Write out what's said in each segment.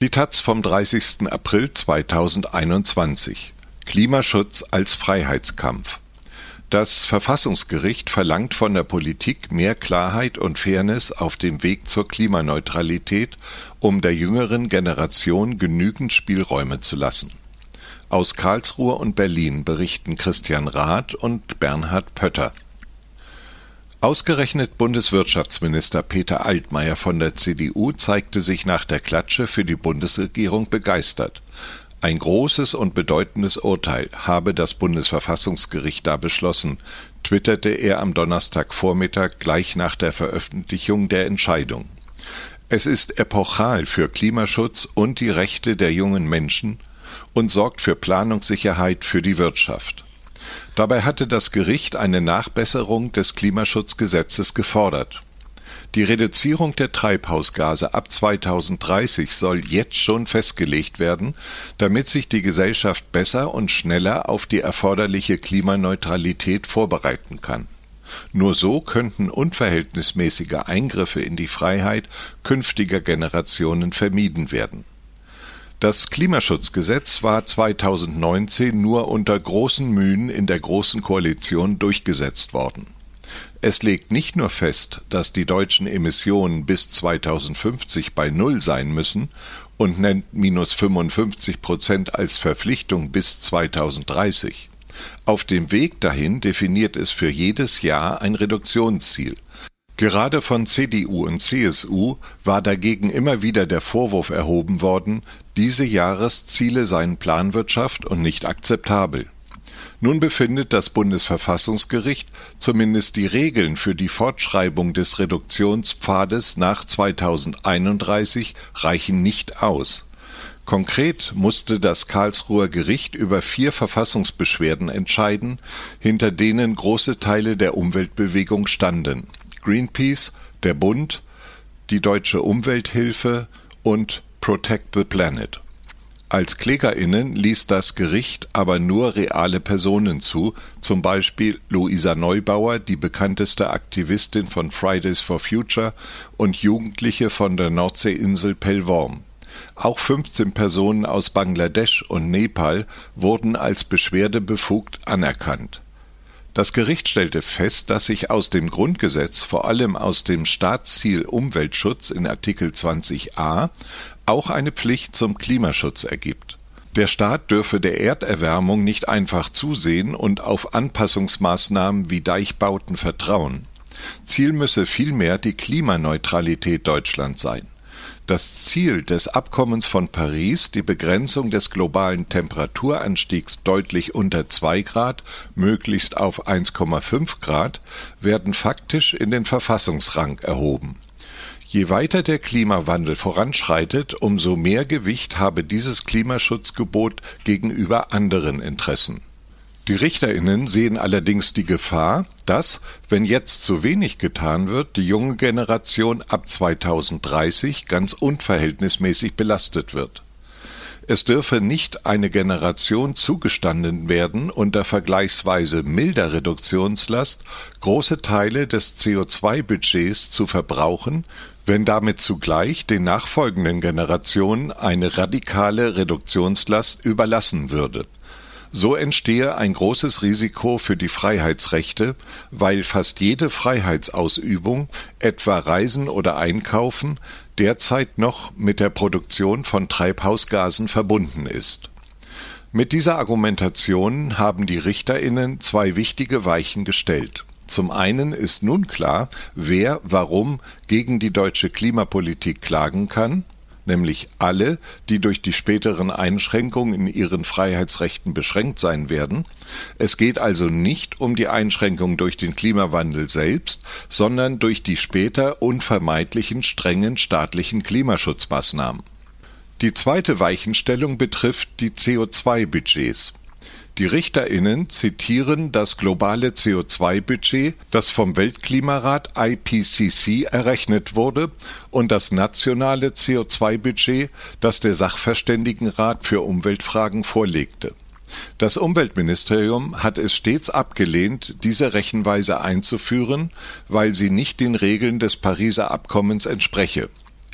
Die taz vom 30. April 2021 Klimaschutz als Freiheitskampf Das Verfassungsgericht verlangt von der Politik mehr Klarheit und Fairness auf dem Weg zur Klimaneutralität, um der jüngeren Generation genügend Spielräume zu lassen. Aus Karlsruhe und Berlin berichten Christian Rath und Bernhard Pötter Ausgerechnet Bundeswirtschaftsminister Peter Altmaier von der CDU zeigte sich nach der Klatsche für die Bundesregierung begeistert. Ein großes und bedeutendes Urteil habe das Bundesverfassungsgericht da beschlossen, twitterte er am Donnerstagvormittag gleich nach der Veröffentlichung der Entscheidung. Es ist epochal für Klimaschutz und die Rechte der jungen Menschen und sorgt für Planungssicherheit für die Wirtschaft. Dabei hatte das Gericht eine Nachbesserung des Klimaschutzgesetzes gefordert. Die Reduzierung der Treibhausgase ab 2030 soll jetzt schon festgelegt werden, damit sich die Gesellschaft besser und schneller auf die erforderliche Klimaneutralität vorbereiten kann. Nur so könnten unverhältnismäßige Eingriffe in die Freiheit künftiger Generationen vermieden werden das Klimaschutzgesetz war 2019 nur unter großen Mühen in der Großen Koalition durchgesetzt worden. Es legt nicht nur fest, dass die deutschen Emissionen bis 2050 bei Null sein müssen und nennt minus 55 Prozent als Verpflichtung bis 2030. Auf dem Weg dahin definiert es für jedes Jahr ein Reduktionsziel Gerade von CDU und CSU war dagegen immer wieder der Vorwurf erhoben worden, diese Jahresziele seien Planwirtschaft und nicht akzeptabel. Nun befindet das Bundesverfassungsgericht, zumindest die Regeln für die Fortschreibung des Reduktionspfades nach 2031 reichen nicht aus. Konkret musste das Karlsruher Gericht über vier Verfassungsbeschwerden entscheiden, hinter denen große Teile der Umweltbewegung standen Greenpeace, der Bund, die Deutsche Umwelthilfe und Protect the Planet. Als KlägerInnen ließ das Gericht aber nur reale Personen zu, zum Beispiel Luisa Neubauer, die bekannteste Aktivistin von Fridays for Future und Jugendliche von der Nordseeinsel Pellworm. Auch 15 Personen aus Bangladesch und Nepal wurden als beschwerdebefugt anerkannt das Gericht stellte fest, dass sich aus dem Grundgesetz, vor allem aus dem Staatsziel Umweltschutz in Artikel 20a, auch eine Pflicht zum Klimaschutz ergibt. Der Staat dürfe der Erderwärmung nicht einfach zusehen und auf Anpassungsmaßnahmen wie Deichbauten vertrauen. Ziel müsse vielmehr die Klimaneutralität Deutschlands sein das Ziel des Abkommens von Paris, die Begrenzung des globalen Temperaturanstiegs deutlich unter 2 Grad, möglichst auf 1,5 Grad, werden faktisch in den Verfassungsrang erhoben. Je weiter der Klimawandel voranschreitet, umso mehr Gewicht habe dieses Klimaschutzgebot gegenüber anderen Interessen die Richterinnen sehen allerdings die Gefahr, dass, wenn jetzt zu wenig getan wird, die junge Generation ab 2030 ganz unverhältnismäßig belastet wird. Es dürfe nicht eine Generation zugestanden werden, unter vergleichsweise milder Reduktionslast große Teile des CO2-Budgets zu verbrauchen, wenn damit zugleich den nachfolgenden Generationen eine radikale Reduktionslast überlassen würde so entstehe ein großes Risiko für die Freiheitsrechte, weil fast jede Freiheitsausübung, etwa Reisen oder Einkaufen, derzeit noch mit der Produktion von Treibhausgasen verbunden ist. Mit dieser Argumentation haben die Richterinnen zwei wichtige Weichen gestellt. Zum einen ist nun klar, wer warum gegen die deutsche Klimapolitik klagen kann, nämlich alle, die durch die späteren Einschränkungen in ihren Freiheitsrechten beschränkt sein werden. Es geht also nicht um die Einschränkung durch den Klimawandel selbst, sondern durch die später unvermeidlichen strengen staatlichen Klimaschutzmaßnahmen. Die zweite Weichenstellung betrifft die CO2-Budgets. Die RichterInnen zitieren das globale CO2-Budget, das vom Weltklimarat IPCC errechnet wurde, und das nationale CO2-Budget, das der Sachverständigenrat für Umweltfragen vorlegte. Das Umweltministerium hat es stets abgelehnt, diese Rechenweise einzuführen, weil sie nicht den Regeln des Pariser Abkommens entspreche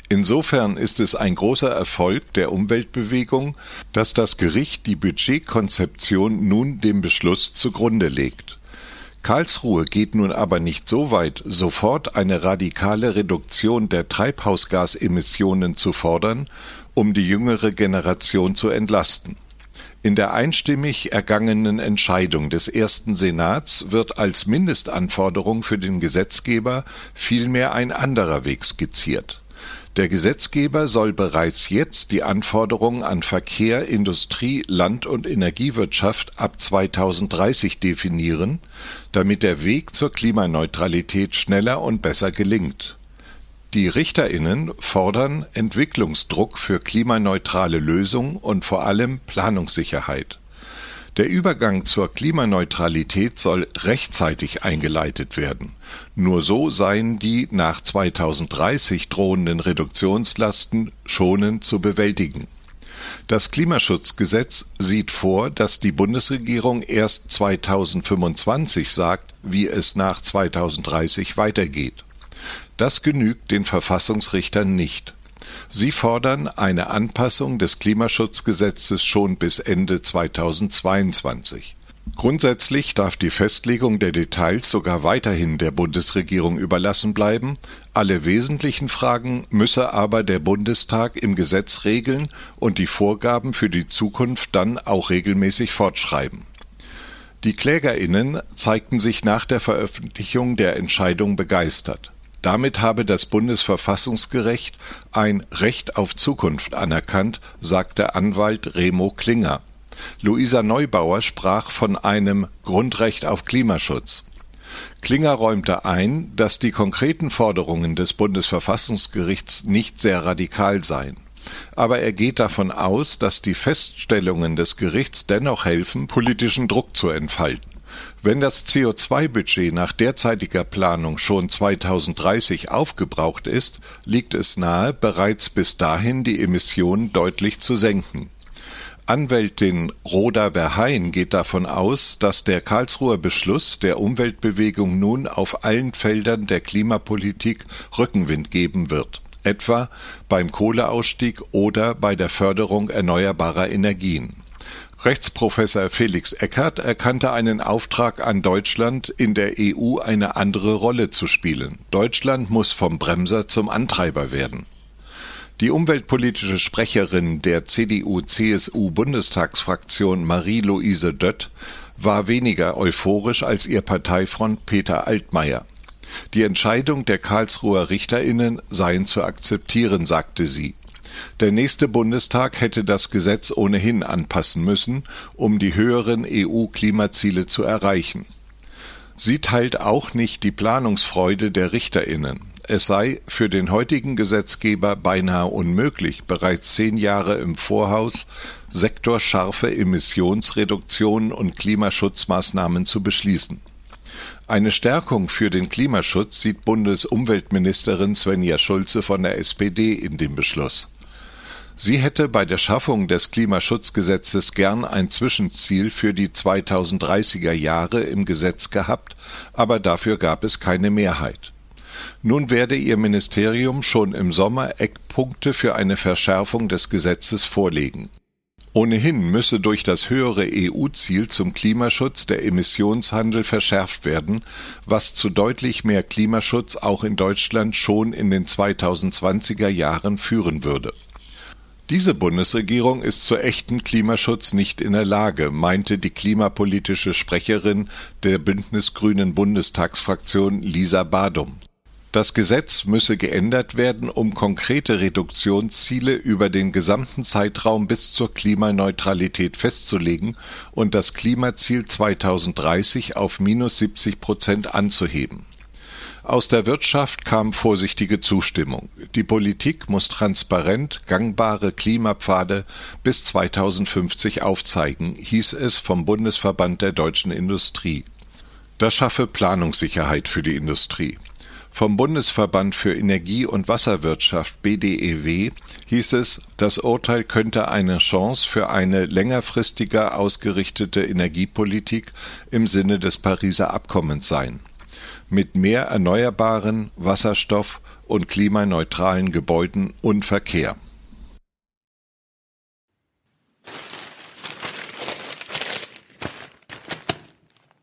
Insofern ist es ein großer Erfolg der Umweltbewegung, dass das Gericht die Budgetkonzeption nun dem Beschluss zugrunde legt. Karlsruhe geht nun aber nicht so weit, sofort eine radikale Reduktion der Treibhausgasemissionen zu fordern, um die jüngere Generation zu entlasten. In der einstimmig ergangenen Entscheidung des ersten Senats wird als Mindestanforderung für den Gesetzgeber vielmehr ein anderer Weg skizziert der Gesetzgeber soll bereits jetzt die Anforderungen an Verkehr, Industrie, Land und Energiewirtschaft ab 2030 definieren, damit der Weg zur Klimaneutralität schneller und besser gelingt. Die Richterinnen fordern Entwicklungsdruck für klimaneutrale Lösungen und vor allem Planungssicherheit der Übergang zur Klimaneutralität soll rechtzeitig eingeleitet werden. Nur so seien die nach 2030 drohenden Reduktionslasten schonend zu bewältigen. Das Klimaschutzgesetz sieht vor, dass die Bundesregierung erst 2025 sagt, wie es nach 2030 weitergeht. Das genügt den Verfassungsrichtern nicht. Sie fordern eine Anpassung des Klimaschutzgesetzes schon bis Ende 2022. Grundsätzlich darf die Festlegung der Details sogar weiterhin der Bundesregierung überlassen bleiben, alle wesentlichen Fragen müsse aber der Bundestag im Gesetz regeln und die Vorgaben für die Zukunft dann auch regelmäßig fortschreiben. Die Klägerinnen zeigten sich nach der Veröffentlichung der Entscheidung begeistert. Damit habe das Bundesverfassungsgericht ein Recht auf Zukunft anerkannt, sagte Anwalt Remo Klinger. Luisa Neubauer sprach von einem Grundrecht auf Klimaschutz. Klinger räumte ein, dass die konkreten Forderungen des Bundesverfassungsgerichts nicht sehr radikal seien. Aber er geht davon aus, dass die Feststellungen des Gerichts dennoch helfen, politischen Druck zu entfalten. Wenn das CO2-Budget nach derzeitiger Planung schon 2030 aufgebraucht ist, liegt es nahe, bereits bis dahin die Emissionen deutlich zu senken. Anwältin Rhoda Verheyen geht davon aus, dass der Karlsruher Beschluss der Umweltbewegung nun auf allen Feldern der Klimapolitik Rückenwind geben wird, etwa beim Kohleausstieg oder bei der Förderung erneuerbarer Energien Rechtsprofessor Felix Eckert erkannte einen Auftrag an Deutschland, in der EU eine andere Rolle zu spielen. Deutschland muss vom Bremser zum Antreiber werden. Die umweltpolitische Sprecherin der CDU-CSU-Bundestagsfraktion Marie-Louise Dött war weniger euphorisch als ihr Parteifreund Peter Altmaier. Die Entscheidung der Karlsruher Richterinnen seien zu akzeptieren, sagte sie. Der nächste Bundestag hätte das Gesetz ohnehin anpassen müssen, um die höheren EU-Klimaziele zu erreichen. Sie teilt auch nicht die Planungsfreude der Richterinnen. Es sei für den heutigen Gesetzgeber beinahe unmöglich, bereits zehn Jahre im Vorhaus sektorscharfe Emissionsreduktionen und Klimaschutzmaßnahmen zu beschließen. Eine Stärkung für den Klimaschutz sieht Bundesumweltministerin Svenja Schulze von der SPD in dem Beschluss. Sie hätte bei der Schaffung des Klimaschutzgesetzes gern ein Zwischenziel für die 2030er Jahre im Gesetz gehabt, aber dafür gab es keine Mehrheit. Nun werde ihr Ministerium schon im Sommer Eckpunkte für eine Verschärfung des Gesetzes vorlegen. Ohnehin müsse durch das höhere EU-Ziel zum Klimaschutz der Emissionshandel verschärft werden, was zu deutlich mehr Klimaschutz auch in Deutschland schon in den 2020er Jahren führen würde diese Bundesregierung ist zu echtem Klimaschutz nicht in der Lage, meinte die klimapolitische Sprecherin der Bündnis-Grünen Bundestagsfraktion Lisa Badum. Das Gesetz müsse geändert werden, um konkrete Reduktionsziele über den gesamten Zeitraum bis zur Klimaneutralität festzulegen und das Klimaziel 2030 auf minus 70 Prozent anzuheben aus der Wirtschaft kam vorsichtige Zustimmung. Die Politik muss transparent gangbare Klimapfade bis 2050 aufzeigen, hieß es vom Bundesverband der deutschen Industrie. Das schaffe Planungssicherheit für die Industrie. Vom Bundesverband für Energie- und Wasserwirtschaft BDEW hieß es, das Urteil könnte eine Chance für eine längerfristiger ausgerichtete Energiepolitik im Sinne des Pariser Abkommens sein mit mehr erneuerbaren Wasserstoff und klimaneutralen Gebäuden und Verkehr.